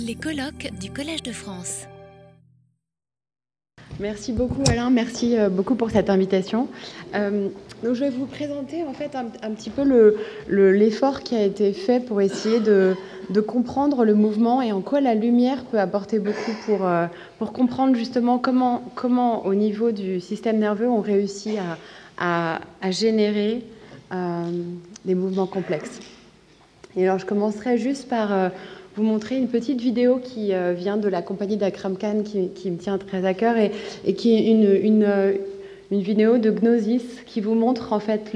Les colloques du Collège de France. Merci beaucoup Alain, merci euh, beaucoup pour cette invitation. Euh, donc je vais vous présenter en fait un, petit peu l'effort le, qui a été fait pour essayer de, comprendre le mouvement et en quoi la lumière peut apporter beaucoup pour, euh, pour comprendre justement comment, comment au niveau du système nerveux on réussit à, à, à générer des mouvements complexes. Et alors je commencerai juste par vous montrer une petite vidéo qui euh, vient de la compagnie d'Akram Khan qui, me tient très à cœur et, qui est euh, une, vidéo de Gnosis qui vous montre en fait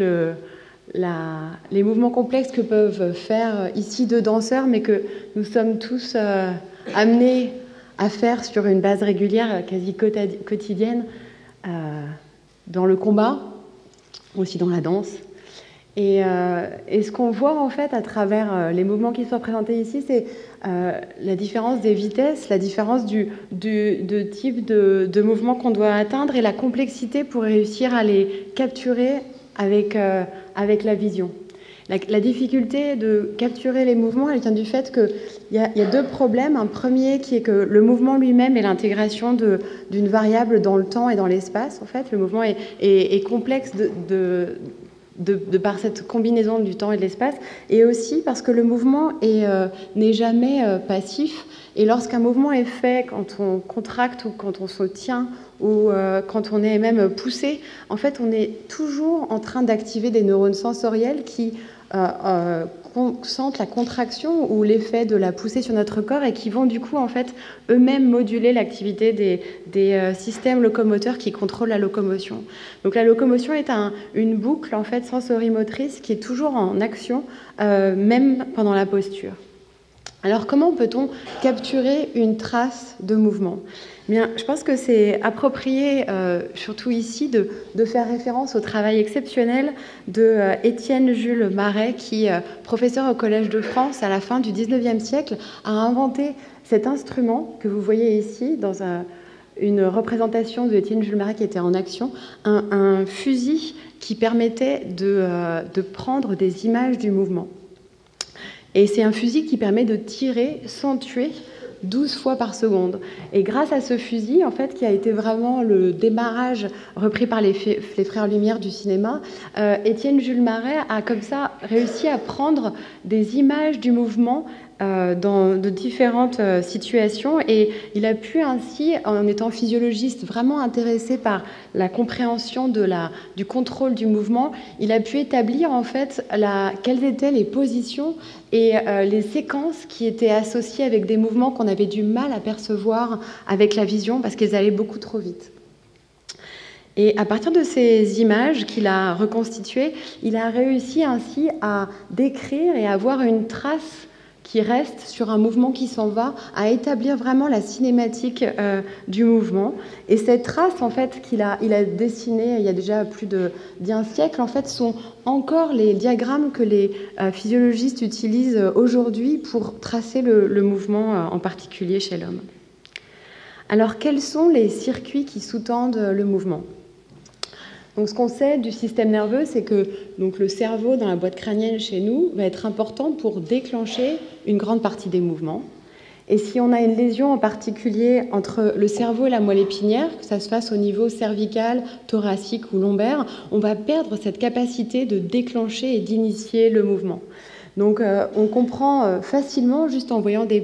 les mouvements complexes que peuvent faire ici deux danseurs, mais que nous sommes tous euh, amenés à faire sur une base régulière, quasi quotidienne, dans le combat, aussi dans la danse. Euh, et, ce qu'on voit en fait à travers euh, les mouvements qui sont présentés ici, c'est euh, la différence des vitesses, la différence du, type de, mouvement qu'on doit atteindre et la complexité pour réussir à les capturer avec, avec la vision. La, difficulté de capturer les mouvements, elle vient du fait qu'il y, a, deux problèmes. Un premier qui est que le mouvement lui-même est l'intégration d'une variable dans le temps et dans l'espace. En fait, le mouvement est, complexe de de, par cette combinaison du temps et de l'espace, et aussi parce que le mouvement euh, n'est jamais euh, passif. Et lorsqu'un mouvement est fait, quand on contracte ou quand on se tient ou euh, quand on est même poussé, en fait, on est toujours en train d'activer des neurones sensoriels qui sentent la contraction ou l'effet de la poussée sur notre corps et qui vont du coup en fait eux-mêmes moduler l'activité des, euh, systèmes locomoteurs qui contrôlent la locomotion. Donc la locomotion est un, une boucle en fait sensorimotrice qui est toujours en action euh, même pendant la posture. Alors comment peut-on capturer une trace de mouvement? Bien, je pense que c'est approprié, euh, surtout ici, de, faire référence au travail exceptionnel de euh, Étienne Jules Marais, qui, euh, professeur au Collège de France à la fin du 19e siècle, a inventé cet instrument que vous voyez ici dans une représentation de Étienne Jules Marais qui était en action, un, fusil qui permettait de prendre des images du mouvement. Et c'est un fusil qui permet de tirer sans tuer 12 fois par seconde. Et grâce à ce fusil, en fait, qui a été vraiment le démarrage repris par les, frères Lumière du cinéma, euh, Étienne Jules Marais a comme ça réussi à prendre des images du mouvement dans de différentes euh, situations et il a pu ainsi, en étant physiologiste vraiment intéressé par la compréhension de la, du contrôle du mouvement, il a pu établir en fait la, quelles étaient les positions et euh, les séquences qui étaient associées avec des mouvements qu'on avait du mal à percevoir avec la vision parce qu'ils allaient beaucoup trop vite. Et à partir de ces images qu'il a reconstituées, il a réussi ainsi à décrire et à avoir une trace qui reste sur un mouvement qui s'en va, à établir vraiment la cinématique euh, du mouvement. Et cette trace, en fait, qu'il a, il a dessinée il y a déjà plus d'un siècle, en sont encore les diagrammes que les euh, physiologistes utilisent aujourd'hui pour tracer le, mouvement, euh, en particulier chez l'homme. Alors, quels sont les circuits qui sous-tendent le mouvement? Donc, ce qu'on sait du système nerveux, c'est que donc, le cerveau dans la boîte crânienne chez nous va être important pour déclencher une grande partie des mouvements. Et si on a une lésion en particulier entre le cerveau et la moelle épinière, que ça se fasse au niveau cervical, thoracique ou lombaire, on va perdre cette capacité de déclencher et d'initier le mouvement. Donc euh, on comprend euh, facilement, juste en voyant des,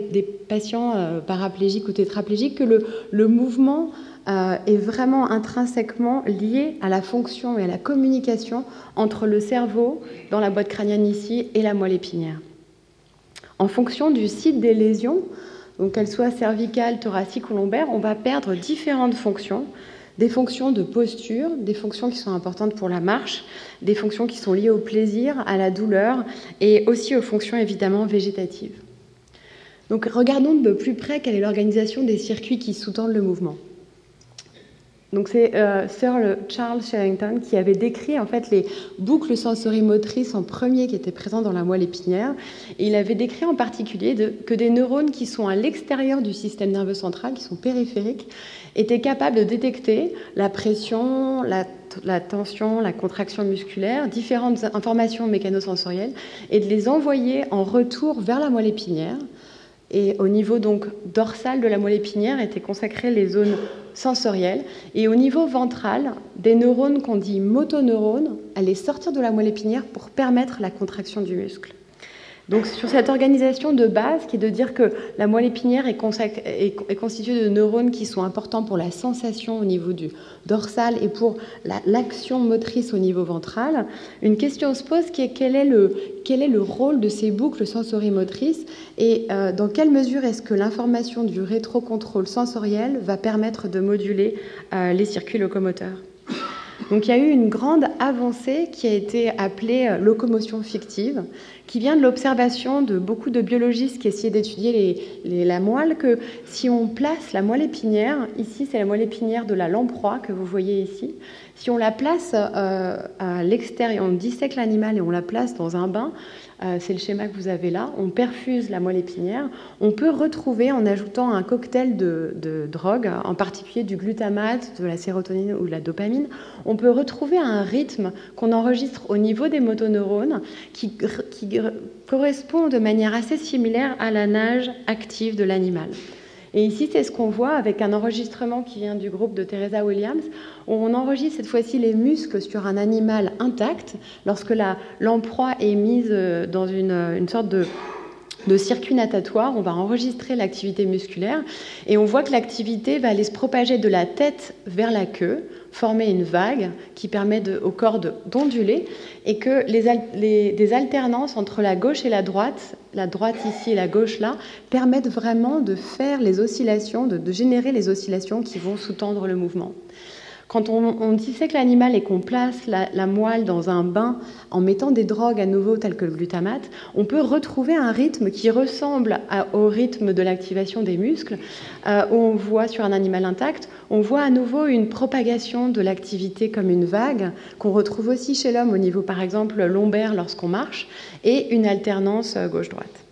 patients euh, paraplégiques ou tétraplégiques, que le, le mouvement euh, est vraiment intrinsèquement lié à la fonction et à la communication entre le cerveau, dans la boîte crânienne ici, et la moelle épinière. En fonction du site des lésions, qu'elles soient cervicales, thoraciques ou lombaires, on va perdre différentes fonctions, des fonctions de posture, des fonctions qui sont importantes pour la marche, des fonctions qui sont liées au plaisir, à la douleur et aussi aux fonctions évidemment végétatives. Donc regardons de plus près quelle est l'organisation des circuits qui sous-tendent le mouvement. C'est euh, Sir Charles Sherrington qui avait décrit en fait les boucles sensorimotrices en premier qui étaient présentes dans la moelle épinière. Et il avait décrit en particulier que des neurones qui sont à l'extérieur du système nerveux central, qui sont périphériques, étaient capables de détecter la pression, la, la tension, la contraction musculaire, différentes informations mécanosensorielles, et de les envoyer en retour vers la moelle épinière Et au niveau donc dorsal de la moelle épinière étaient consacrées les zones sensorielles. Et au niveau ventral, des neurones qu'on dit motoneurones allaient sortir de la moelle épinière pour permettre la contraction du muscle. Donc sur cette organisation de base, qui est de dire que la moelle épinière est, constituée de neurones qui sont importants pour la sensation au niveau du dorsal et pour l'action motrice au niveau ventral, une question se pose qui est quel est le, quel est le rôle de ces boucles sensorimotrices et euh, dans quelle mesure est-ce que l'information du rétrocontrôle sensoriel va permettre de moduler euh, les circuits locomoteurs? Donc il y a eu une grande avancée qui a été appelée euh, locomotion fictive, qui vient de l'observation de beaucoup de biologistes qui essayaient d'étudier la moelle, que si on place la moelle épinière, ici c'est la moelle épinière de la lamproie que vous voyez ici, si on la place euh, à l'extérieur, on dissèque l'animal et on la place dans un bain, c'est le schéma que vous avez là, on perfuse la moelle épinière, on peut retrouver en ajoutant un cocktail de, de drogues, en particulier du glutamate, de la sérotonine ou de la dopamine, on peut retrouver un rythme qu'on enregistre au niveau des motoneurones qui correspond de manière assez similaire à la nage active de l'animal. Et ici, c'est ce qu'on voit avec un enregistrement qui vient du groupe de Teresa Williams, où on enregistre cette fois-ci les muscles sur un animal intact lorsque l'emploi est mise euh, dans une, une sorte de de circuit natatoire, on va enregistrer l'activité musculaire et on voit que l'activité va aller se propager de la tête vers la queue, former une vague qui permet au corps d'onduler et que les, des alternances entre la gauche et la droite, la droite ici et la gauche là, permettent vraiment de faire les oscillations, de générer les oscillations qui vont sous-tendre le mouvement. Quand on, dissèque l'animal et qu'on place la, moelle dans un bain en mettant des drogues à nouveau telles que le glutamate, on peut retrouver un rythme qui ressemble au rythme de l'activation des muscles, euh, où on voit sur un animal intact, on voit à nouveau une propagation de l'activité comme une vague, qu'on retrouve aussi chez l'homme au niveau par exemple lombaire lorsqu'on marche, et une alternance euh, gauche-droite.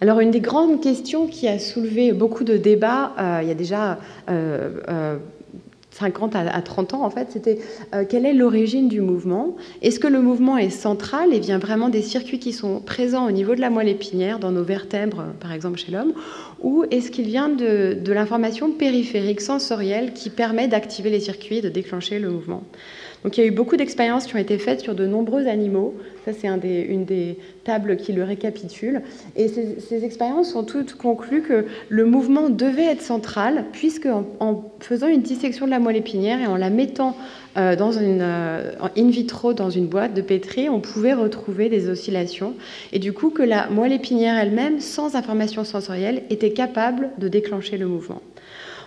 Alors une des grandes questions qui a soulevé beaucoup de débats, euh, il y a déjà 50 à 30 ans, en fait, c'était euh, quelle est l'origine du mouvement? Est-ce que le mouvement est central et vient vraiment des circuits qui sont présents au niveau de la moelle épinière, dans nos vertèbres, par exemple chez l'homme? Ou est-ce qu'il vient de, de l'information périphérique sensorielle qui permet d'activer les circuits et de déclencher le mouvement? Donc il y a eu beaucoup d'expériences qui ont été faites sur de nombreux animaux. Ça, c'est un une des tables qui le récapitule. Et ces, expériences ont toutes conclu que le mouvement devait être central, puisque en, faisant une dissection de la moelle épinière et en la mettant euh, dans une, euh, in vitro dans une boîte de pétri, on pouvait retrouver des oscillations. Et du coup, que la moelle épinière elle-même, sans information sensorielle, était capable de déclencher le mouvement.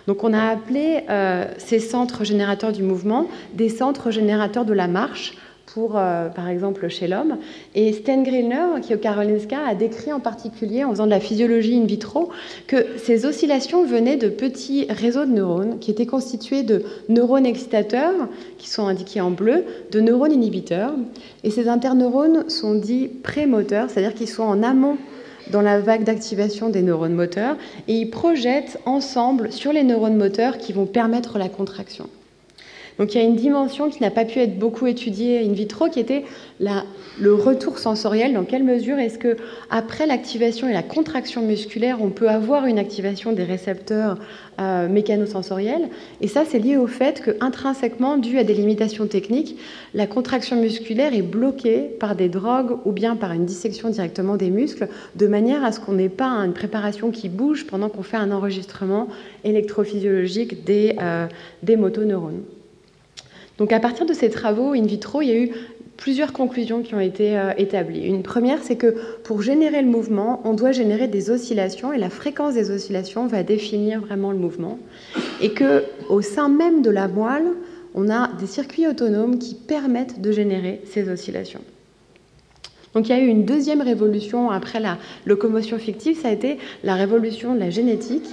Donc on a appelé euh, ces centres générateurs du mouvement des centres générateurs de la marche pour, euh, par exemple, chez l'homme. Et Sten Grillner, qui est au Karolinska, a décrit en particulier, en faisant de la physiologie in vitro, que ces oscillations venaient de petits réseaux de neurones qui étaient constitués de neurones excitateurs, qui sont indiqués en bleu, de neurones inhibiteurs. Et ces interneurones sont dits prémoteurs, c'est-à-dire qu'ils sont en amont dans la vague d'activation des neurones moteurs et ils projettent ensemble sur les neurones moteurs qui vont permettre la contraction. Donc il y a une dimension qui n'a pas pu être beaucoup étudiée in vitro, qui était le retour sensoriel. Dans quelle mesure est-ce que après l'activation et la contraction musculaire, on peut avoir une activation des récepteurs euh, mécanosensoriels? Et ça, c'est lié au fait que intrinsèquement, dû à des limitations techniques, la contraction musculaire est bloquée par des drogues ou bien par une dissection directement des muscles, de manière à ce qu'on n'ait pas une préparation qui bouge pendant qu'on fait un enregistrement électrophysiologique des, euh, des motoneurones. Donc à partir de ces travaux in vitro, il y a eu plusieurs conclusions qui ont été euh, établies. Une première, c'est que pour générer le mouvement, on doit générer des oscillations et la fréquence des oscillations va définir vraiment le mouvement. Et que au sein même de la moelle, on a des circuits autonomes qui permettent de générer ces oscillations. Donc il y a eu une deuxième révolution après la locomotion fictive, ça a été la révolution de la génétique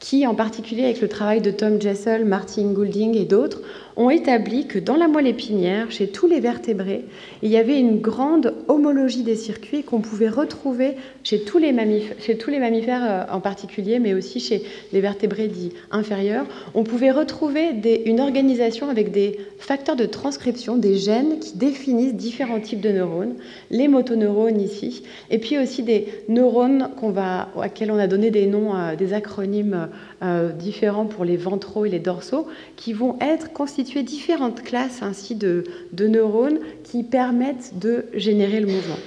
qui, en particulier avec le travail de Tom Jessel, Martin Goulding et d'autres, ont établi que dans la moelle épinière, chez tous les vertébrés, il y avait une grande homologie des circuits qu'on pouvait retrouver chez tous les mammifères, euh, en particulier, mais aussi chez les vertébrés dits inférieurs. On pouvait retrouver une organisation avec des facteurs de transcription, des gènes qui définissent différents types de neurones, les motoneurones ici, et puis aussi des neurones qu'on va, on a donné des noms, euh, des acronymes euh, différents pour les ventraux et les dorsaux, qui vont être constitués différentes classes ainsi de, neurones qui permettent de générer le mouvement.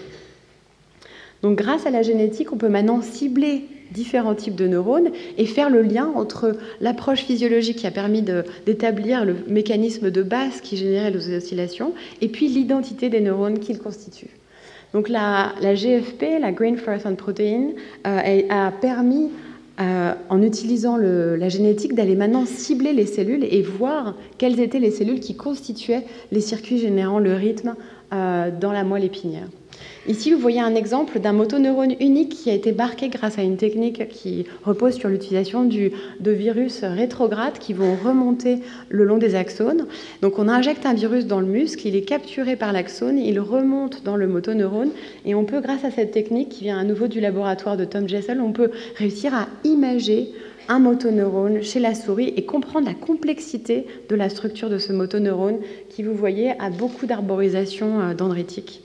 Donc grâce à la génétique, on peut maintenant cibler différents types de neurones et faire le lien entre l'approche physiologique qui a permis d'établir le mécanisme de base qui générait les oscillations et puis l'identité des neurones qu'ils constituent. Donc la, GFP, la Green Fluorescent Protein, euh, a permis euh, en utilisant la génétique, d'aller maintenant cibler les cellules et voir quelles étaient les cellules qui constituaient les circuits générant le rythme euh, dans la moelle épinière. Ici, vous voyez un exemple d'un motoneurone unique qui a été marqué grâce à une technique qui repose sur l'utilisation de virus rétrogrades qui vont remonter le long des axones. Donc, on injecte un virus dans le muscle, il est capturé par l'axone, il remonte dans le motoneurone et on peut, grâce à cette technique qui vient à nouveau du laboratoire de Tom Jessel, on peut réussir à imager un motoneurone chez la souris et comprendre la complexité de la structure de ce motoneurone qui, vous voyez, a beaucoup d'arborisation euh, dendritique.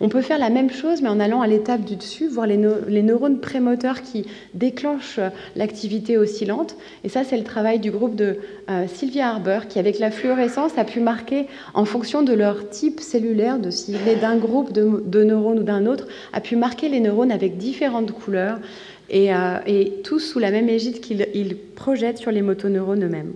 On peut faire la même chose, mais en allant à l'étape du dessus, voir les, neurones prémoteurs qui déclenchent l'activité oscillante. Et ça, c'est le travail du groupe de euh, Sylvia Harber, qui, avec la fluorescence, a pu marquer, en fonction de leur type cellulaire, de s'il est d'un groupe de, neurones ou d'un autre, a pu marquer les neurones avec différentes couleurs, et, euh, tous sous la même égide qu'ils projettent sur les motoneurones eux-mêmes.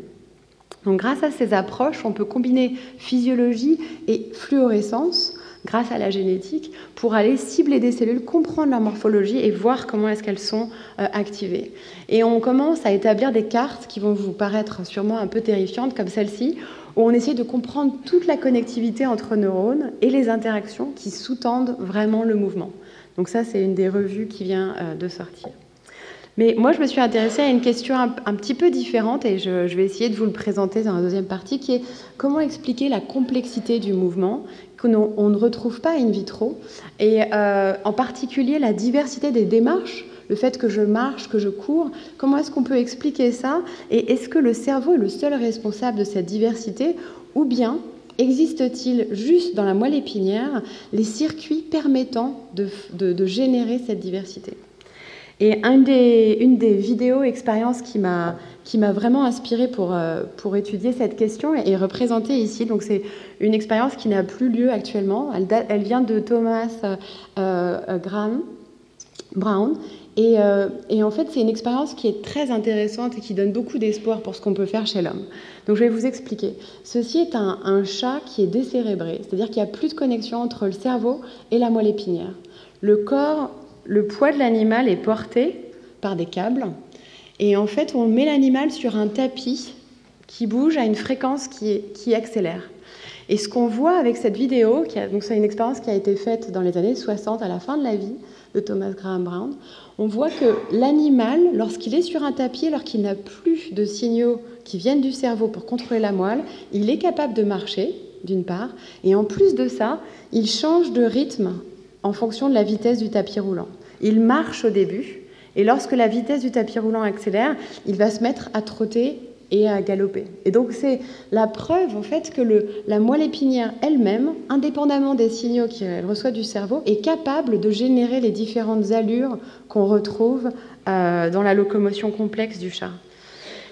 Donc, grâce à ces approches, on peut combiner physiologie et fluorescence grâce à la génétique pour aller cibler des cellules, comprendre leur morphologie et voir comment est-ce qu'elles sont euh, activées. Et on commence à établir des cartes qui vont vous paraître sûrement un peu terrifiantes comme celle-ci, où on essaie de comprendre toute la connectivité entre neurones et les interactions qui sous-tendent vraiment le mouvement. Donc ça, c'est une des revues qui vient euh, de sortir. Mais moi, je me suis intéressée à une question un, petit peu différente et je, vais essayer de vous le présenter dans la deuxième partie, qui est comment expliquer la complexité du mouvement on ne retrouve pas in vitro, et euh, en particulier la diversité des démarches, le fait que je marche, que je cours, comment est-ce qu'on peut expliquer ça? Et est-ce que le cerveau est le seul responsable de cette diversité? Ou bien existe-t-il juste dans la moelle épinière les circuits permettant de générer cette diversité? Et une des vidéos expériences qui m'a qui m'a vraiment inspirée pour, euh, pour étudier cette question est représentée ici. Donc c'est une expérience qui n'a plus lieu actuellement. Elle, elle vient de Thomas euh, euh, Graham Brown. Et, et, en fait, c'est une expérience qui est très intéressante et qui donne beaucoup d'espoir pour ce qu'on peut faire chez l'homme. Donc je vais vous expliquer. Ceci est un, un chat qui est décérébré, c'est-à-dire qu'il n'y a plus de connexion entre le cerveau et la moelle épinière. Le corps le poids de l'animal est porté par des câbles. Et en fait, on met l'animal sur un tapis qui bouge à une fréquence qui, accélère. Et ce qu'on voit avec cette vidéo, donc c'est une expérience qui a été faite dans les années 60, à la fin de la vie de Thomas Graham Brown, on voit que l'animal, lorsqu'il est sur un tapis, alors qu'il n'a plus de signaux qui viennent du cerveau pour contrôler la moelle, il est capable de marcher, d'une part, et en plus de ça, il change de rythme en fonction de la vitesse du tapis roulant. Il marche au début, et lorsque la vitesse du tapis roulant accélère, il va se mettre à trotter et à galoper. Et donc c'est la preuve en fait que la moelle épinière elle-même, indépendamment des signaux qu'elle reçoit du cerveau, est capable de générer les différentes allures qu'on retrouve euh, dans la locomotion complexe du chat.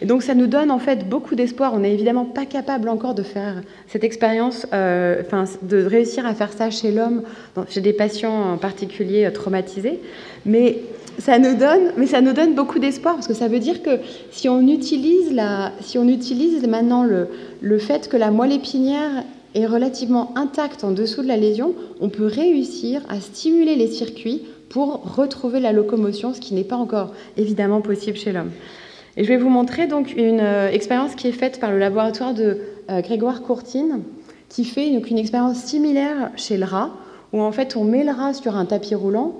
Et donc ça nous donne en fait beaucoup d'espoir. On n'est évidemment pas capable encore de faire cette expérience, euh, de réussir à faire ça chez l'homme, chez des patients en particulier euh, traumatisés, mais ça nous donne, mais ça nous donne beaucoup d'espoir parce que ça veut dire que si on utilise la, si on utilise maintenant le fait que la moelle épinière est relativement intacte en dessous de la lésion, on peut réussir à stimuler les circuits pour retrouver la locomotion, ce qui n'est pas encore évidemment possible chez l'homme. Et je vais vous montrer donc une euh, expérience qui est faite par le laboratoire de euh, Grégoire Courtine, qui fait donc une expérience similaire chez le rat, où en fait on met le rat sur un tapis roulant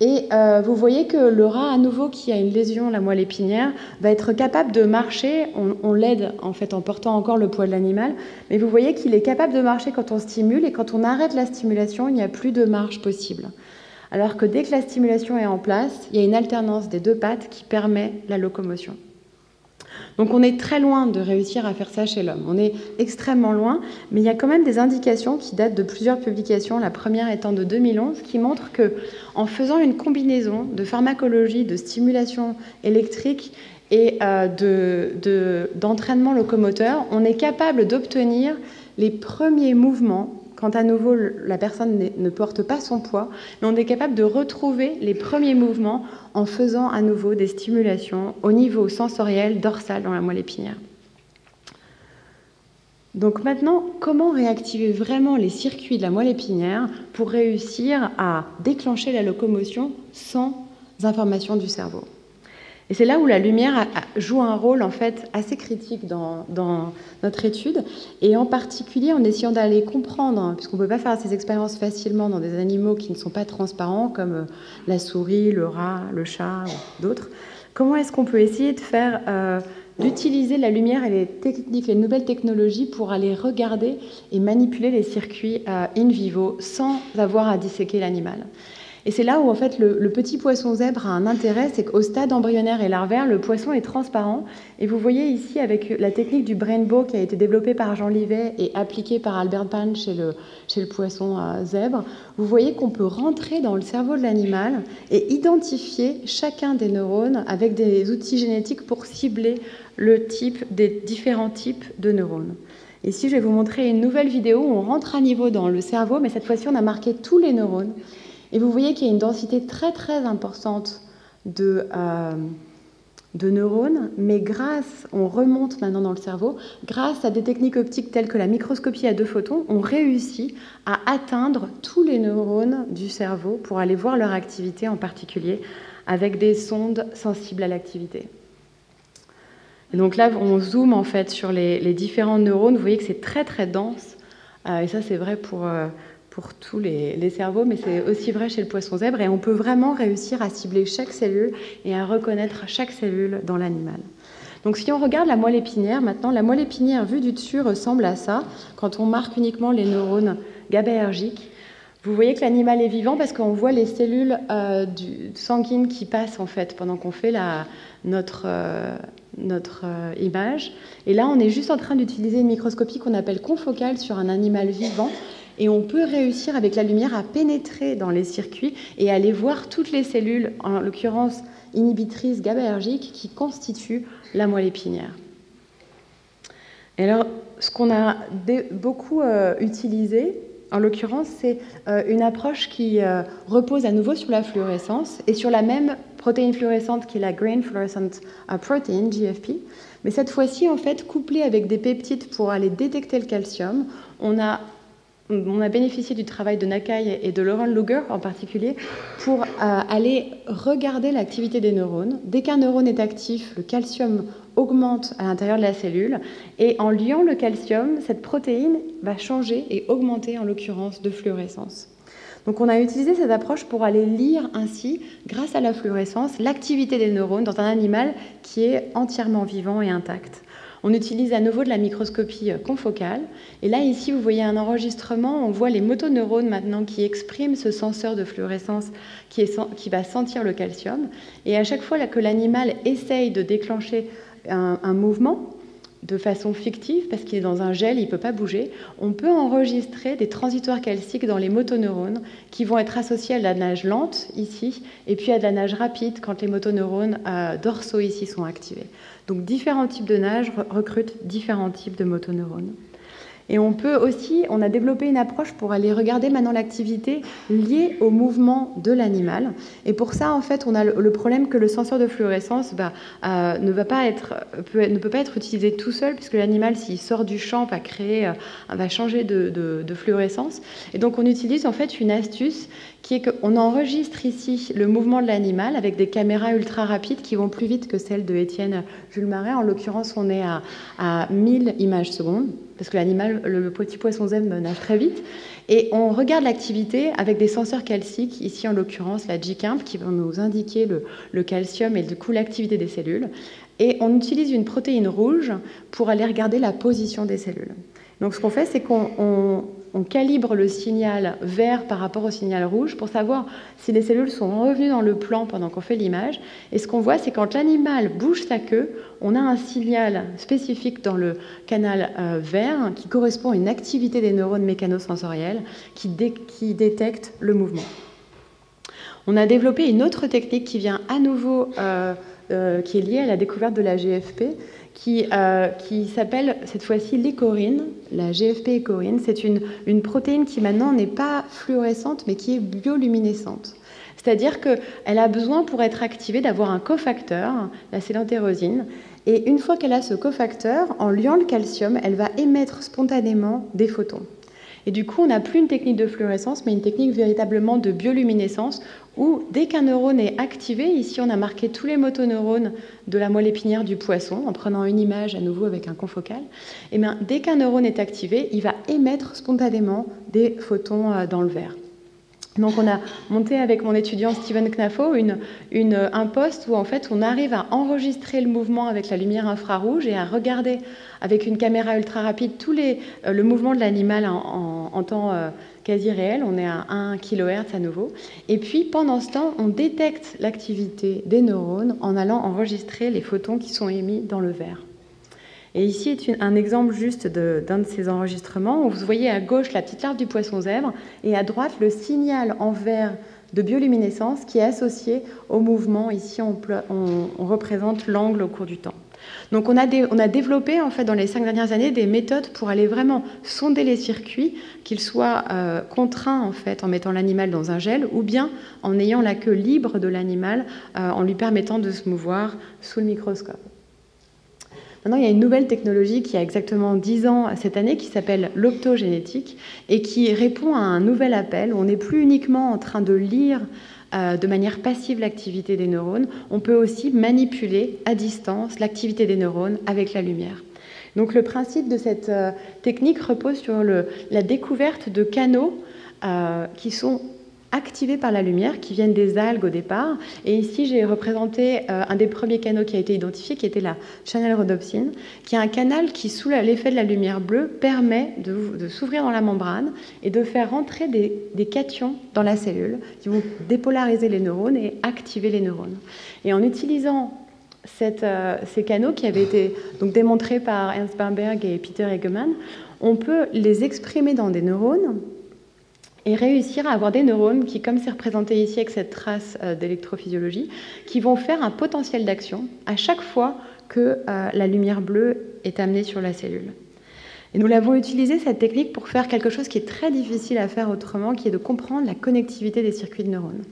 Et euh, vous voyez que le rat, à nouveau, qui a une lésion, la moelle épinière, va être capable de marcher. On, l'aide en fait en portant encore le poids de l'animal, mais vous voyez qu'il est capable de marcher quand on stimule et quand on arrête la stimulation, il n'y a plus de marche possible. Alors que dès que la stimulation est en place, il y a une alternance des deux pattes qui permet la locomotion. Donc on est très loin de réussir à faire ça chez l'homme. On est extrêmement loin, mais il y a quand même des indications qui datent de plusieurs publications, la première étant de 2011, qui montrent que en faisant une combinaison de pharmacologie, de stimulation électrique et euh, d'entraînement locomoteur, on est capable d'obtenir les premiers mouvements quand à nouveau la personne ne porte pas son poids, mais on est capable de retrouver les premiers mouvements en faisant à nouveau des stimulations au niveau sensoriel dorsal dans la moelle épinière. Donc maintenant, comment réactiver vraiment les circuits de la moelle épinière pour réussir à déclencher la locomotion sans information du cerveau? Et c'est là où la lumière joue un rôle en fait assez critique dans, notre étude, et en particulier en essayant d'aller comprendre, hein, puisqu'on ne peut pas faire ces expériences facilement dans des animaux qui ne sont pas transparents, comme euh, la souris, le rat, le chat ou d'autres. Comment est-ce qu'on peut essayer de faire, euh, d'utiliser la lumière et les techniques, les nouvelles technologies pour aller regarder et manipuler les circuits euh, in vivo sans avoir à disséquer l'animal? Et c'est là où en fait le, petit poisson zèbre a un intérêt, c'est qu'au stade embryonnaire et larvaire, le poisson est transparent. Et vous voyez ici avec la technique du brainbow qui a été développée par Jean Livet et appliquée par Albert Pan chez le, chez le poisson euh, zèbre, vous voyez qu'on peut rentrer dans le cerveau de l'animal et identifier chacun des neurones avec des outils génétiques pour cibler le type des différents types de neurones. Ici, je vais vous montrer une nouvelle vidéo où on rentre à niveau dans le cerveau, mais cette fois-ci, on a marqué tous les neurones. Et vous voyez qu'il y a une densité très très importante de, euh, de neurones, mais grâce, on remonte maintenant dans le cerveau, grâce à des techniques optiques telles que la microscopie à deux photons, on réussit à atteindre tous les neurones du cerveau pour aller voir leur activité en particulier avec des sondes sensibles à l'activité. Et donc là, on zoome en fait sur les, différents neurones. Vous voyez que c'est très très dense. Euh, et ça, c'est vrai pour, euh, pour tous les, cerveaux, mais c'est aussi vrai chez le poisson zèbre. Et on peut vraiment réussir à cibler chaque cellule et à reconnaître chaque cellule dans l'animal. Donc si on regarde la moelle épinière, maintenant, la moelle épinière vue du dessus ressemble à ça, quand on marque uniquement les neurones GABAergiques. Vous voyez que l'animal est vivant parce qu'on voit les cellules euh, sanguines qui passent en fait pendant qu'on fait notre, euh, notre euh, image. Et là, on est juste en train d'utiliser une microscopie qu'on appelle confocale sur un animal vivant et on peut réussir avec la lumière à pénétrer dans les circuits et aller voir toutes les cellules, en l'occurrence inhibitrices GABAergiques, qui constituent la moelle épinière. Et alors, ce qu'on a beaucoup euh, utilisé, en l'occurrence, c'est euh, une approche qui euh, repose à nouveau sur la fluorescence et sur la même protéine fluorescente qui est la Grain Fluorescent Protein, GFP. Mais cette fois-ci, en fait, couplée avec des peptides pour aller détecter le calcium, on a on a bénéficié du travail de Nakai et de Laurent Luger en particulier pour euh, aller regarder l'activité des neurones. Dès qu'un neurone est actif, le calcium augmente à l'intérieur de la cellule et en liant le calcium, cette protéine va changer et augmenter en l'occurrence de fluorescence. Donc on a utilisé cette approche pour aller lire ainsi, grâce à la fluorescence, l'activité des neurones dans un animal qui est entièrement vivant et intact. On utilise à nouveau de la microscopie euh, confocale. Et là, ici, vous voyez un enregistrement. On voit les motoneurones maintenant qui expriment ce senseur de fluorescence qui, va sentir le calcium. Et à chaque fois que l'animal essaye de déclencher un, mouvement, de façon fictive, parce qu'il est dans un gel, il ne peut pas bouger, on peut enregistrer des transitoires calciques dans les motoneurones qui vont être associés à de la nage lente ici, et puis à de la nage rapide quand les motoneurones euh, dorsaux ici sont activés. Donc différents types de nage recrutent différents types de motoneurones. Et on peut aussi, on a développé une approche pour aller regarder maintenant l'activité liée au mouvement de l'animal. Et pour ça, en fait, on a le problème que le senseur de fluorescence bah, euh, ne, va pas être, ne peut pas être utilisé tout seul, puisque l'animal, s'il sort du champ, va créer, euh, va changer de, de, fluorescence. Et donc, on utilise en fait une astuce qui est qu'on enregistre ici le mouvement de l'animal avec des caméras ultra rapides qui vont plus vite que celles de Étienne Jules Marais. En l'occurrence, on est à, à 1000 images secondes. parce que l'animal, le petit poisson zèbre nage très vite. Et on regarde l'activité avec des senseurs calciques, ici en l'occurrence la GCAMP, qui va nous indiquer le, le calcium et du coup l'activité des cellules. Et on utilise une protéine rouge pour aller regarder la position des cellules. Donc ce qu'on fait, c'est qu'on calibre le signal vert par rapport au signal rouge pour savoir si les cellules sont revenues dans le plan pendant qu'on fait l'image. Et ce qu'on voit, c'est quand l'animal bouge sa queue, on a un signal spécifique dans le canal euh, vert qui correspond à une activité des neurones mécanosensoriels qui, qui détecte le mouvement. On a développé une autre technique qui vient à nouveau, euh, euh, qui est liée à la découverte de la GFP, qui, euh, qui s'appelle cette fois-ci l'écorine, la GFP écorine. C'est une, une protéine qui maintenant n'est pas fluorescente, mais qui est bioluminescente. C'est-à-dire qu'elle a besoin, pour être activée, d'avoir un cofacteur, la célentérosine. Et une fois qu'elle a ce cofacteur, en liant le calcium, elle va émettre spontanément des photons. Et du coup, on n'a plus une technique de fluorescence, mais une technique véritablement de bioluminescence, où dès qu'un neurone est activé, ici on a marqué tous les motoneurones de la moelle épinière du poisson, en prenant une image à nouveau avec un confocal, et eh bien, dès qu'un neurone est activé, il va émettre spontanément des photons euh, dans le verre. Donc on a monté avec mon étudiant Steven Knafo un poste où en fait on arrive à enregistrer le mouvement avec la lumière infrarouge et à regarder avec une caméra ultra rapide tous les, euh, le mouvement de l'animal en, temps euh, quasi réel. On est à 1 kHz à nouveau. Et puis pendant ce temps, on détecte l'activité des neurones en allant enregistrer les photons qui sont émis dans le verre. Et ici est un exemple juste d'un de, ces enregistrements où vous voyez à gauche la petite larve du poisson zèbre et à droite le signal en vert de bioluminescence qui est associé au mouvement. Ici, on, représente l'angle au cours du temps. Donc on a, développé en fait dans les cinq dernières années des méthodes pour aller vraiment sonder les circuits, qu'ils soient euh, contraints en fait en mettant l'animal dans un gel ou bien en ayant la queue libre de l'animal euh, en lui permettant de se mouvoir sous le microscope. Maintenant, il y a une nouvelle technologie qui a exactement 10 ans cette année qui s'appelle l'optogénétique et qui répond à un nouvel appel. On n'est plus uniquement en train de lire euh, de manière passive l'activité des neurones, on peut aussi manipuler à distance l'activité des neurones avec la lumière. Donc le principe de cette euh, technique repose sur la découverte de canaux euh, qui sont activés par la lumière qui viennent des algues au départ. Et ici, j'ai représenté euh, un des premiers canaux qui a été identifié, qui était la channel rhodopsine, qui est un canal qui, sous l'effet de la lumière bleue, permet de, s'ouvrir dans la membrane et de faire rentrer des, cations dans la cellule qui vont dépolariser les neurones et activer les neurones. Et en utilisant euh, ces canaux qui avaient été donc, démontrés par Ernst Bamberg et Peter Egemann, on peut les exprimer dans des neurones et réussir à avoir des neurones qui, comme c'est représenté ici avec cette trace euh, d'électrophysiologie, qui vont faire un potentiel d'action à chaque fois que euh, la lumière bleue est amenée sur la cellule. Et nous l'avons utilisé, cette technique, pour faire quelque chose qui est très difficile à faire autrement, qui est de comprendre la connectivité des circuits de neurones.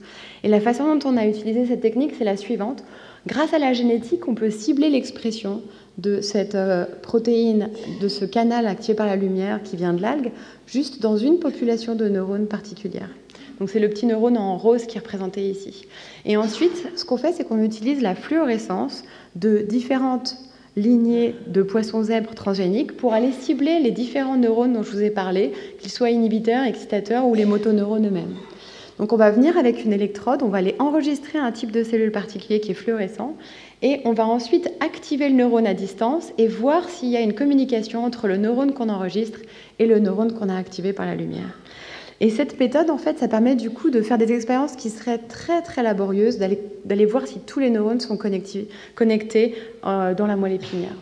Et la façon dont on a utilisé cette technique, c'est la suivante. Grâce à la génétique, on peut cibler l'expression de cette euh, protéine, de ce canal activé par la lumière qui vient de l'algue, juste dans une population de neurones particulière. Donc c'est le petit neurone en rose qui est représenté ici. Et ensuite, ce qu'on fait, c'est qu'on utilise la fluorescence de différentes lignées de poissons zèbres transgéniques pour aller cibler les différents neurones dont je vous ai parlé, qu'ils soient inhibiteurs, excitateurs ou les motoneurones eux-mêmes. Donc on va venir avec une électrode, on va aller enregistrer un type de cellule particulier qui est fluorescent et on va ensuite activer le neurone à distance et voir s'il y a une communication entre le neurone qu'on enregistre et le neurone qu'on a activé par la lumière. Et cette méthode, en fait, ça permet du coup de faire des expériences qui seraient très très laborieuses, d'aller voir si tous les neurones sont connectés, euh, dans la moelle épinière.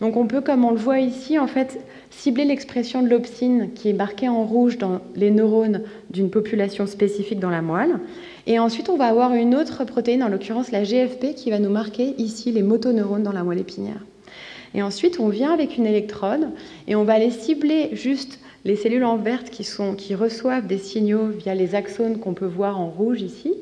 Donc on peut, comme on le voit ici, en fait, cibler l'expression de l'opsine qui est marquée en rouge dans les neurones d'une population spécifique dans la moelle. Et ensuite, on va avoir une autre protéine, en l'occurrence la GFP, qui va nous marquer ici les motoneurones dans la moelle épinière. Et ensuite, on vient avec une électrode et on va aller cibler juste les cellules en verte qui, sont, qui reçoivent des signaux via les axones qu'on peut voir en rouge ici.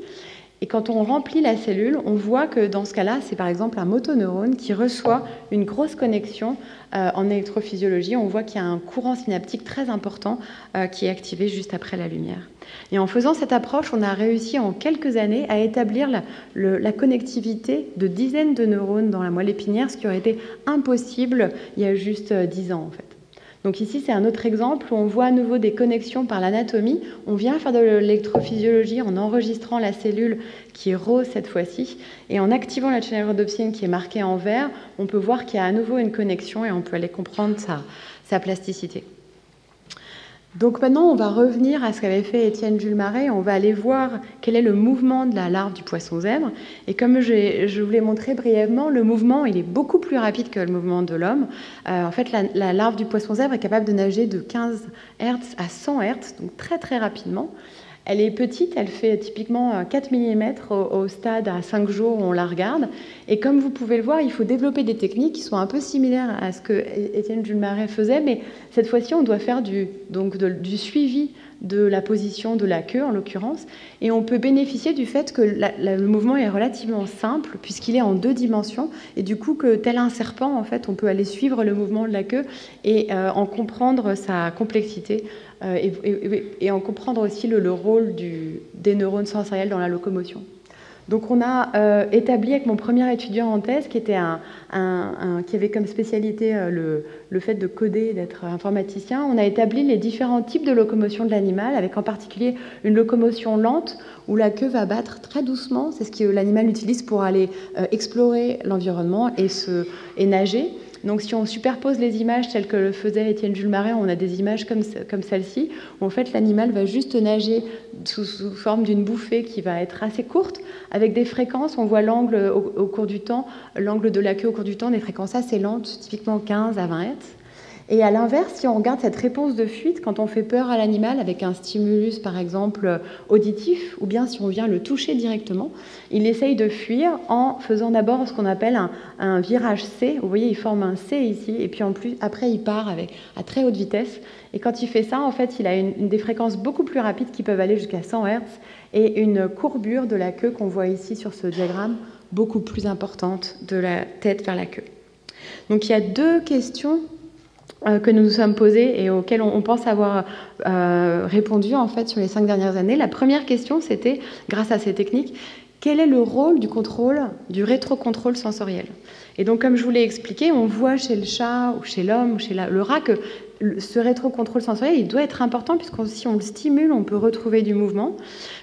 Et quand on remplit la cellule, on voit que dans ce cas-là, c'est par exemple un motoneurone qui reçoit une grosse connexion euh, en électrophysiologie. On voit qu'il y a un courant synaptique très important euh, qui est activé juste après la lumière. Et en faisant cette approche, on a réussi en quelques années à établir la, la connectivité de dizaines de neurones dans la moelle épinière, ce qui aurait été impossible il y a juste euh, dix ans en fait. Donc ici, c'est un autre exemple où on voit à nouveau des connexions par l'anatomie. On vient faire de l'électrophysiologie en enregistrant la cellule qui est rose cette fois-ci. Et en activant la channel rhodopsine qui est marquée en vert, on peut voir qu'il y a à nouveau une connexion et on peut aller comprendre sa plasticité. Donc maintenant, on va revenir à ce qu'avait fait Étienne Jules Marais. On va aller voir quel est le mouvement de la larve du poisson zèbre. Et comme je vous l'ai montré brièvement, le mouvement, il est beaucoup plus rapide que le mouvement de l'homme. Euh, en fait, la, la, larve du poisson zèbre est capable de nager de 15 Hz à 100 Hz, donc très très rapidement. Elle est petite, elle fait typiquement 4 euh, mm au, stade à 5 jours où on la regarde. Et comme vous pouvez le voir, il faut développer des techniques qui sont un peu similaires à ce que Étienne Jules Marais faisait, mais cette fois-ci, on doit faire du, donc du suivi de la position de la queue en l'occurrence, et on peut bénéficier du fait que le mouvement est relativement simple puisqu'il est en deux dimensions, et du coup que tel un serpent, en fait, on peut aller suivre le mouvement de la queue et euh, en comprendre sa complexité euh, et, en comprendre aussi le, rôle des neurones sensoriels dans la locomotion. Donc on a euh, établi avec mon premier étudiant en thèse, qui, avait comme spécialité euh, le, fait de coder, d'être informaticien, on a établi les différents types de locomotion de l'animal, avec en particulier une locomotion lente, où la queue va battre très doucement, c'est ce que l'animal utilise pour aller explorer l'environnement et nager. Donc si on superpose les images telles que le faisait Étienne Jules Marais, on a des images comme, comme celle-ci, où en fait l'animal va juste nager sous, forme d'une bouffée qui va être assez courte, avec des fréquences, on voit l'angle au, cours du temps, l'angle de la queue au cours du temps, des fréquences assez lentes, typiquement 15 à 20 Hz. Et à l'inverse, si on regarde cette réponse de fuite, quand on fait peur à l'animal avec un stimulus, par exemple, auditif, ou bien si on vient le toucher directement, il essaye de fuir en faisant d'abord ce qu'on appelle un, virage C. Vous voyez, il forme un C ici, et puis en plus, après, il part avec, à très haute vitesse. Et quand il fait ça, en fait, il a des fréquences beaucoup plus rapides qui peuvent aller jusqu'à 100 Hz et une courbure de la queue qu'on voit ici sur ce diagramme beaucoup plus importante de la tête vers la queue. Donc il y a deux questions que nous nous sommes posées et auxquelles on, pense avoir euh, répondu en fait sur les cinq dernières années. La première question, c'était, grâce à ces techniques, quel est le rôle du contrôle, du rétrocontrôle sensoriel? Et donc, comme je vous l'ai expliqué, on voit chez le chat ou chez l'homme ou chez le rat que ce rétrocontrôle sensoriel, il doit être important puisque si on le stimule, on peut retrouver du mouvement.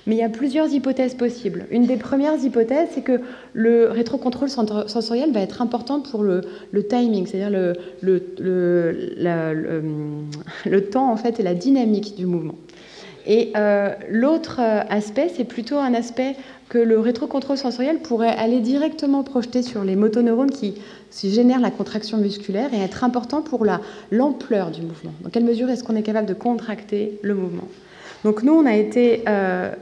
Mais il y a plusieurs hypothèses possibles. Une des premières hypothèses, c'est que le rétrocontrôle sensoriel va être important pour le, timing, c'est-à-dire le, le, temps en fait et la dynamique du mouvement. Et euh, l'autre euh, aspect, c'est plutôt un aspect que le rétrocontrôle sensoriel pourrait aller directement projeter sur les motoneurones qui génèrent la contraction musculaire et être important pour l'ampleur du mouvement. Dans quelle mesure est-ce qu'on est capable de contracter le mouvement? Donc nous, on a été euh,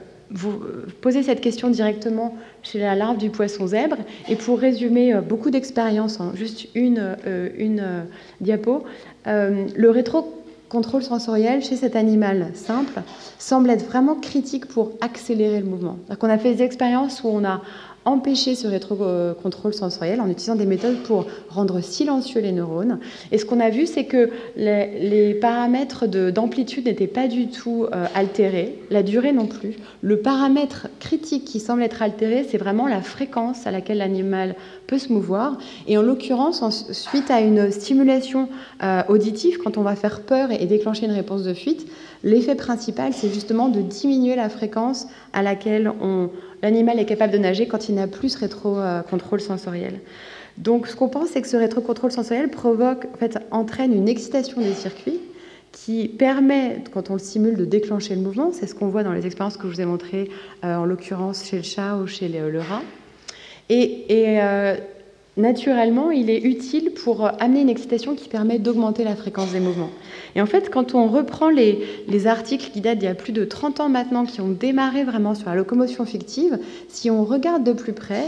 cette question directement chez la larve du poisson zèbre. Et pour résumer euh, beaucoup d'expériences en juste une, une diapo, le rétro contrôle sensoriel chez cet animal simple semble être vraiment critique pour accélérer le mouvement. On a fait des expériences où on a empêcher ce rétrocontrôle sensoriel en utilisant des méthodes pour rendre silencieux les neurones. Et ce qu'on a vu, c'est que les, paramètres d'amplitude n'étaient pas du tout euh, altérés, la durée non plus. Le paramètre critique qui semble être altéré, c'est vraiment la fréquence à laquelle l'animal peut se mouvoir. Et en l'occurrence, suite à une stimulation euh, auditive, quand on va faire peur et déclencher une réponse de fuite, l'effet principal, c'est justement de diminuer la fréquence à laquelle l'animal est capable de nager quand il n'a plus ce rétro-contrôle sensoriel. Donc ce qu'on pense, c'est que ce rétrocontrôle sensoriel provoque, en fait, entraîne une excitation des circuits qui permet, quand on le simule, de déclencher le mouvement. C'est ce qu'on voit dans les expériences que je vous ai montrées, euh, en l'occurrence chez le chat ou chez le, rat. Et, euh, naturellement, il est utile pour amener une excitation qui permet d'augmenter la fréquence des mouvements. Et en fait, quand on reprend les, articles qui datent d'il y a plus de 30 ans maintenant, qui ont démarré vraiment sur la locomotion fictive, si on regarde de plus près,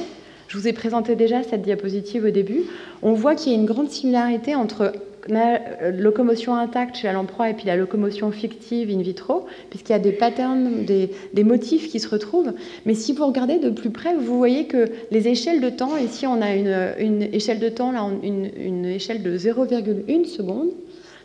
je vous ai présenté déjà cette diapositive au début, on voit qu'il y a une grande similarité entre la euh, locomotion intacte chez la lamproie et puis la locomotion fictive in vitro, puisqu'il y a des patterns, des, motifs qui se retrouvent. Mais si vous regardez de plus près, vous voyez que les échelles de temps, ici on a une, échelle de temps, là une, une échelle de 0,1 seconde,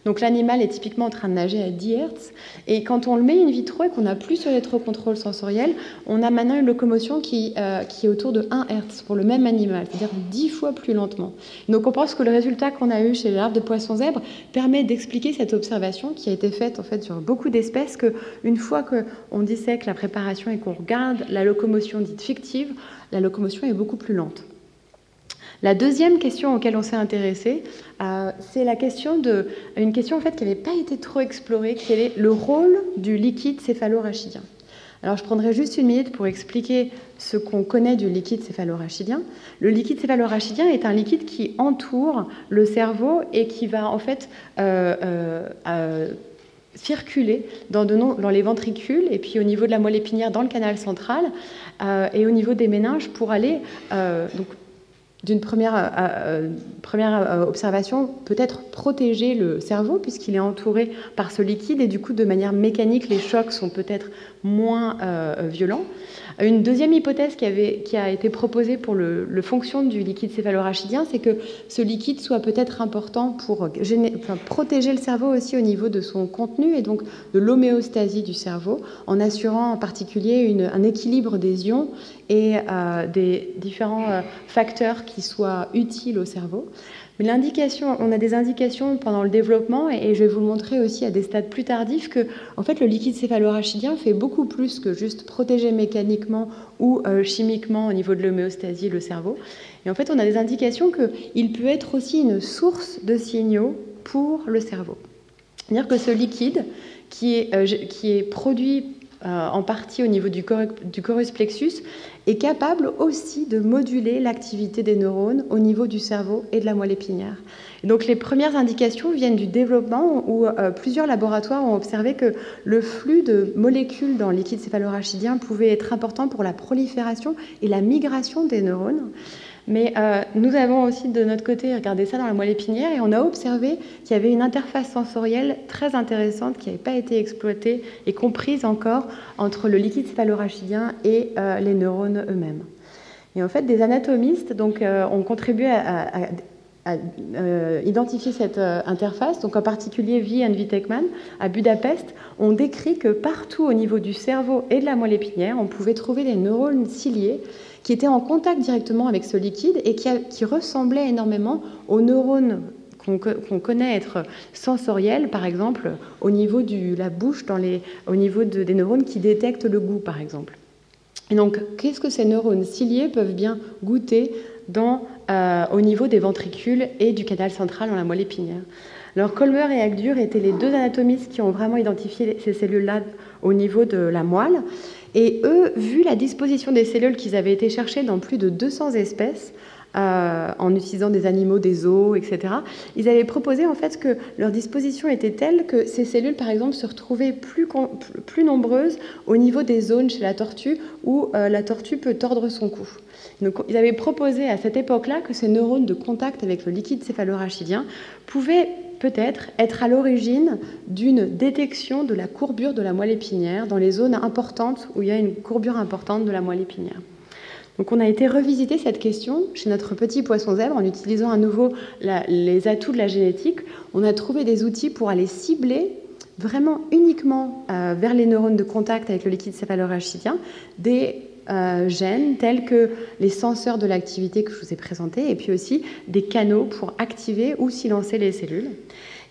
Donc l'animal est typiquement en train de nager à 10 Hz. Et quand on le met in vitro et qu'on n'a plus ce rétrocontrôle sensoriel, on a maintenant une locomotion qui, euh, est autour de 1 Hz pour le même animal, c'est-à-dire 10 fois plus lentement. Donc on pense que le résultat qu'on a eu chez les larves de poissons zèbres permet d'expliquer cette observation qui a été faite en fait sur beaucoup d'espèces que une fois qu'on dissèque la préparation et qu'on regarde la locomotion dite fictive, la locomotion est beaucoup plus lente. La deuxième question auquel on s'est intéressé, euh, c'est la question une question en fait qui n'avait pas été trop explorée, qui est le rôle du liquide céphalorachidien. Alors je prendrai juste une minute pour expliquer ce qu'on connaît du liquide céphalorachidien. Le liquide céphalorachidien est un liquide qui entoure le cerveau et qui va en fait euh, euh, circuler dans, dans, les ventricules et puis au niveau de la moelle épinière dans le canal central et au niveau des méninges pour aller donc d'une première, euh, euh, euh, observation, peut-être protéger le cerveau puisqu'il est entouré par ce liquide et du coup de manière mécanique les chocs sont peut-être moins violents. Une deuxième hypothèse qui, a été proposée pour le, fonction du liquide céphalorachidien, c'est que ce liquide soit peut-être important pour protéger le cerveau aussi au niveau de son contenu et donc de l'homéostasie du cerveau, en assurant en particulier un équilibre des ions et euh, des différents euh, facteurs qui soient utiles au cerveau. Mais l'indication, on a des indications pendant le développement, et, je vais vous le montrer aussi à des stades plus tardifs, que en fait, le liquide céphalorachidien fait beaucoup plus que juste protéger mécaniquement ou euh, chimiquement au niveau de l'homéostasie le cerveau. Et en fait, on a des indications qu'il peut être aussi une source de signaux pour le cerveau. C'est-à-dire que ce liquide, qui est, qui est produit en partie au niveau du, chorus plexus, est capable aussi de moduler l'activité des neurones au niveau du cerveau et de la moelle épinière. donc les premières indications viennent du développement où euh, plusieurs laboratoires ont observé que le flux de molécules dans le liquide céphalorachidien pouvait être important pour la prolifération et la migration des neurones. Mais euh, nous avons aussi de notre côté regardé ça dans la moelle épinière et on a observé qu'il y avait une interface sensorielle très intéressante qui n'avait pas été exploitée et comprise encore entre le liquide céphalorachidien et euh, les neurones eux-mêmes. Et en fait, des anatomistes donc, euh, ont contribué à, identifier cette interface, donc en particulier Vi et à Budapest, ont décrit que partout au niveau du cerveau et de la moelle épinière, on pouvait trouver des neurones ciliés qui était en contact directement avec ce liquide et qui, qui ressemblait énormément aux neurones qu'on connaît être sensoriels, par exemple au niveau de la bouche, dans les, au niveau des neurones qui détectent le goût, par exemple. Et donc, qu'est-ce que ces neurones ciliés peuvent bien goûter dans, euh, au niveau des ventricules et du canal central dans la moelle épinière? Alors, Colmer et Agdur étaient les deux anatomistes qui ont vraiment identifié ces cellules-là au niveau de la moelle. Et eux, vu la disposition des cellules qu'ils avaient été chercher dans plus de 200 espèces, euh, en utilisant des animaux, des os, etc. Ils avaient proposé en fait que leur disposition était telle que ces cellules, par exemple, se retrouvaient plus, nombreuses au niveau des zones chez la tortue où euh, la tortue peut tordre son cou. Donc, ils avaient proposé à cette époque-là que ces neurones de contact avec le liquide céphalorachidien pouvaient peut-être être à l'origine d'une détection de la courbure de la moelle épinière dans les zones importantes où il y a une courbure importante de la moelle épinière. Donc on a été revisiter cette question chez notre petit poisson zèbre en utilisant à nouveau les atouts de la génétique. On a trouvé des outils pour aller cibler vraiment uniquement euh, vers les neurones de contact avec le liquide céphalorachidien des euh, gènes tels que les senseurs de l'activité que je vous ai présentés et puis aussi des canaux pour activer ou silencer les cellules.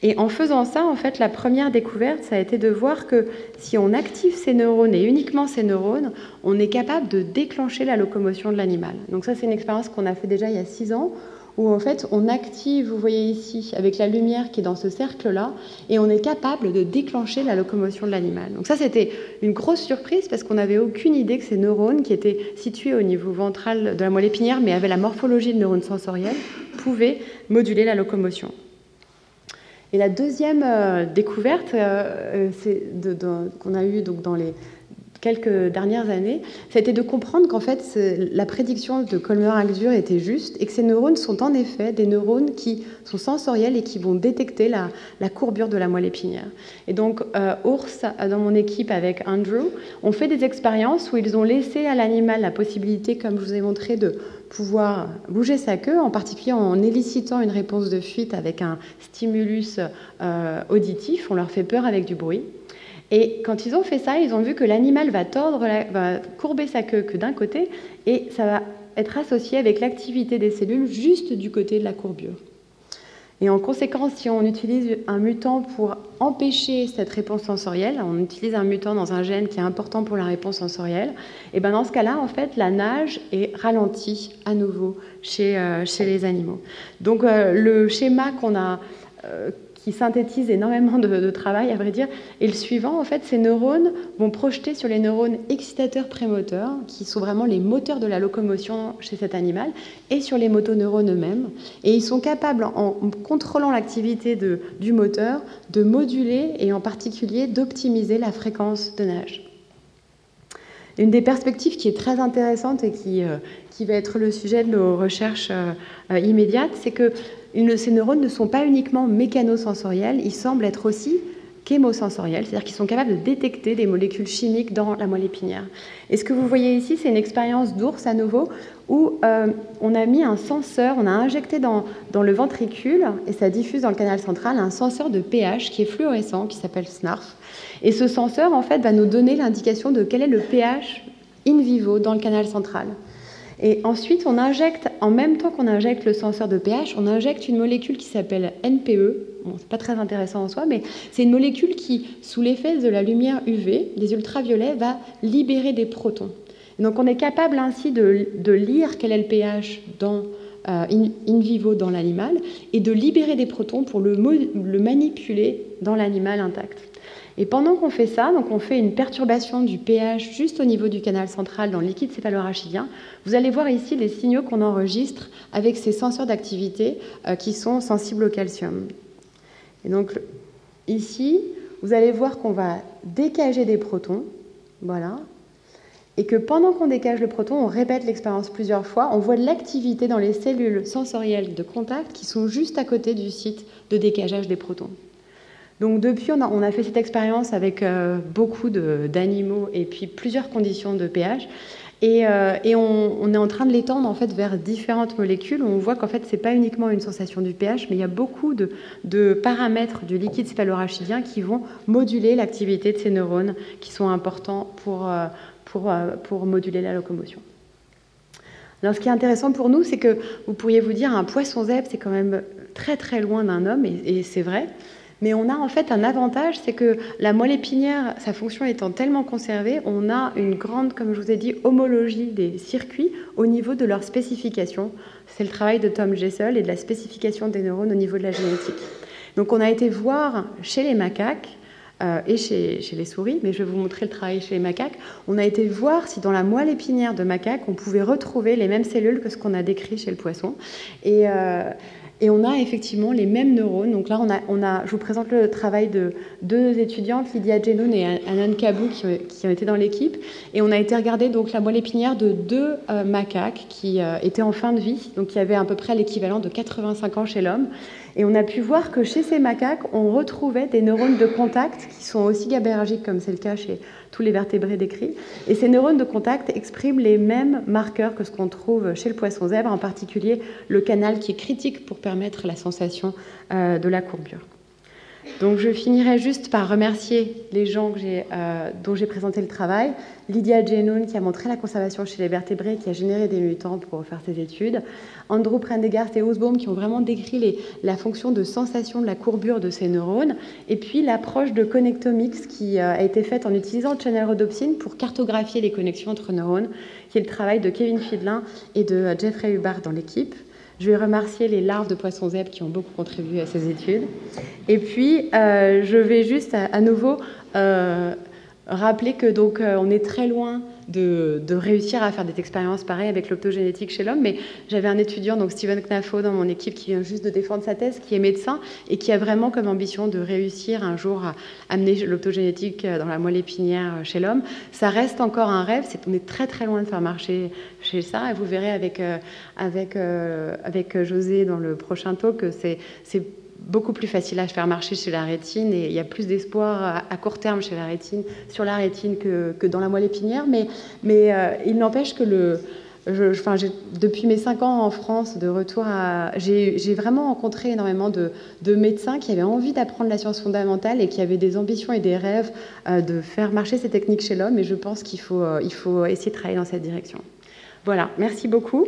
Et en faisant ça, en fait, la première découverte, ça a été de voir que si on active ces neurones et uniquement ces neurones, on est capable de déclencher la locomotion de l'animal. Donc ça, c'est une expérience qu'on a fait déjà il y a six ans où en fait on active, vous voyez ici, avec la lumière qui est dans ce cercle-là, et on est capable de déclencher la locomotion de l'animal. Donc ça c'était une grosse surprise parce qu'on n'avait aucune idée que ces neurones qui étaient situés au niveau ventral de la moelle épinière mais avaient la morphologie de neurones sensoriels pouvaient moduler la locomotion. Et la deuxième euh, découverte euh, euh, qu'on a eue donc, dans les quelques dernières années, c'était de comprendre qu'en fait la prédiction de Colmer-Agdur était juste et que ces neurones sont en effet des neurones qui sont sensoriels et qui vont détecter la, courbure de la moelle épinière. Et donc euh, Ours, dans mon équipe avec Andrew, ont fait des expériences où ils ont laissé à l'animal la possibilité, comme je vous ai montré, de pouvoir bouger sa queue, en particulier en élicitant une réponse de fuite avec un stimulus euh, auditif. On leur fait peur avec du bruit. Et quand ils ont fait ça, ils ont vu que l'animal va tordre, va courber sa queue que d'un côté, et ça va être associé avec l'activité des cellules juste du côté de la courbure. Et en conséquence, si on utilise un mutant pour empêcher cette réponse sensorielle, on utilise un mutant dans un gène qui est important pour la réponse sensorielle, et ben dans ce cas-là, en fait, la nage est ralentie à nouveau chez, euh, les animaux. Donc euh, le schéma qu'on a, euh, qui synthétise énormément de, travail, à vrai dire, et le suivant. En fait, ces neurones vont projeter sur les neurones excitateurs prémoteurs, qui sont vraiment les moteurs de la locomotion chez cet animal, et sur les motoneurones eux-mêmes. Et ils sont capables, en contrôlant l'activité du moteur, de moduler et en particulier d'optimiser la fréquence de nage. Une des perspectives qui est très intéressante et qui, euh, qui va être le sujet de nos recherches euh, euh, immédiates, c'est que ces neurones ne sont pas uniquement mécanosensoriels, ils semblent être aussi chémosensoriels, c'est-à-dire qu'ils sont capables de détecter des molécules chimiques dans la moelle épinière. Et ce que vous voyez ici, c'est une expérience d'ours à nouveau, où euh, on a mis un senseur, on a injecté dans, dans, le ventricule, et ça diffuse dans le canal central, un senseur de pH qui est fluorescent, qui s'appelle SNARF. Et ce senseur, en fait, va nous donner l'indication de quel est le pH in vivo dans le canal central. Et ensuite, on injecte, en même temps qu'on injecte le senseur de pH, on injecte une molécule qui s'appelle NPE. Bon, c'est pas très intéressant en soi, mais c'est une molécule qui, sous l'effet de la lumière UV, des ultraviolets, va libérer des protons. donc, on est capable ainsi de, lire quel est le pH euh, in, vivo dans l'animal et de libérer des protons pour le manipuler dans l'animal intact. Et pendant qu'on fait ça, donc on fait une perturbation du pH juste au niveau du canal central dans le liquide céphalorachidien, vous allez voir ici les signaux qu'on enregistre avec ces senseurs d'activité euh, qui sont sensibles au calcium. Et donc ici, vous allez voir qu'on va décager des protons, voilà, et que pendant qu'on décage le proton, on répète l'expérience plusieurs fois, on voit l'activité dans les cellules sensorielles de contact qui sont juste à côté du site de décageage des protons. Donc depuis, on a, fait cette expérience avec euh, beaucoup d'animaux et puis plusieurs conditions de pH. Et, euh, on, est en train de l'étendre en fait vers différentes molécules. On voit qu'en fait, c'est pas uniquement une sensation du pH, mais il y a beaucoup de, paramètres du liquide céphalorachidien qui vont moduler l'activité de ces neurones, qui sont importants pour, euh, pour moduler la locomotion. Alors, ce qui est intéressant pour nous, c'est que vous pourriez vous dire, un poisson zèbre, c'est quand même très très loin d'un homme, et c'est vrai. Mais on a en fait un avantage, c'est que la moelle épinière, sa fonction étant tellement conservée, on a une grande, comme je vous ai dit, homologie des circuits au niveau de leur spécification. C'est le travail de Tom Jessel et de la spécification des neurones au niveau de la génétique. Donc on a été voir chez les macaques euh, et chez, les souris, mais je vais vous montrer le travail chez les macaques. On a été voir si dans la moelle épinière de macaque, on pouvait retrouver les mêmes cellules que ce qu'on a décrit chez le poisson. Et, euh, et on a effectivement les mêmes neurones. Donc là, on a, on a, je vous présente le travail de deux étudiantes, Lydia Genoun et Anan Kabou, qui, ont été dans l'équipe. Et on a été regarder donc, la moelle épinière de deux euh, macaques qui euh, étaient en fin de vie, donc qui avaient à peu près l'équivalent de 85 ans chez l'homme. Et on a pu voir que chez ces macaques, on retrouvait des neurones de contact qui sont aussi GABAergiques, comme c'est le cas chez tous les vertébrés décrits. Et ces neurones de contact expriment les mêmes marqueurs que ce qu'on trouve chez le poisson zèbre, en particulier le canal qui est critique pour permettre la sensation euh, de la courbure. Donc je finirai juste par remercier les gens euh, dont j'ai présenté le travail. Lydia Genoun qui a montré la conservation chez les vertébrés, qui a généré des mutants pour faire ses études. Andrew Prendergast et Osbaum qui ont vraiment décrit la fonction de sensation de la courbure de ces neurones. Et puis l'approche de connectomics qui euh, a été faite en utilisant le channel rhodopsine pour cartographier les connexions entre neurones, qui est le travail de Kevin Fiedlin et de euh, Jeffrey Hubbard dans l'équipe. Je vais remercier les larves de poissons zèbres qui ont beaucoup contribué à ces études. Et puis, euh, je vais juste à, nouveau euh, rappeler que donc euh, on est très loin de, réussir à faire des expériences pareilles avec l'optogénétique chez l'homme. Mais j'avais un étudiant, donc Steven Knafo, dans mon équipe, qui vient juste de défendre sa thèse, qui est médecin et qui a vraiment comme ambition de réussir un jour à amener l'optogénétique dans la moelle épinière chez l'homme. Ça reste encore un rêve. C'est, on est très très loin de faire marcher chez ça. Et vous verrez avec, euh, avec, euh, avec José dans le prochain talk que c'est beaucoup plus facile à faire marcher chez la rétine et il y a plus d'espoir à, court terme chez la rétine, sur la rétine que, que dans la moelle épinière. Mais, mais euh, il n'empêche que le, je, depuis mes cinq ans en France, de retour à, j'ai vraiment rencontré énormément de, médecins qui avaient envie d'apprendre la science fondamentale et qui avaient des ambitions et des rêves euh, de faire marcher ces techniques chez l'homme. Et je pense qu'il faut, euh, faut essayer de travailler dans cette direction. Voilà, merci beaucoup.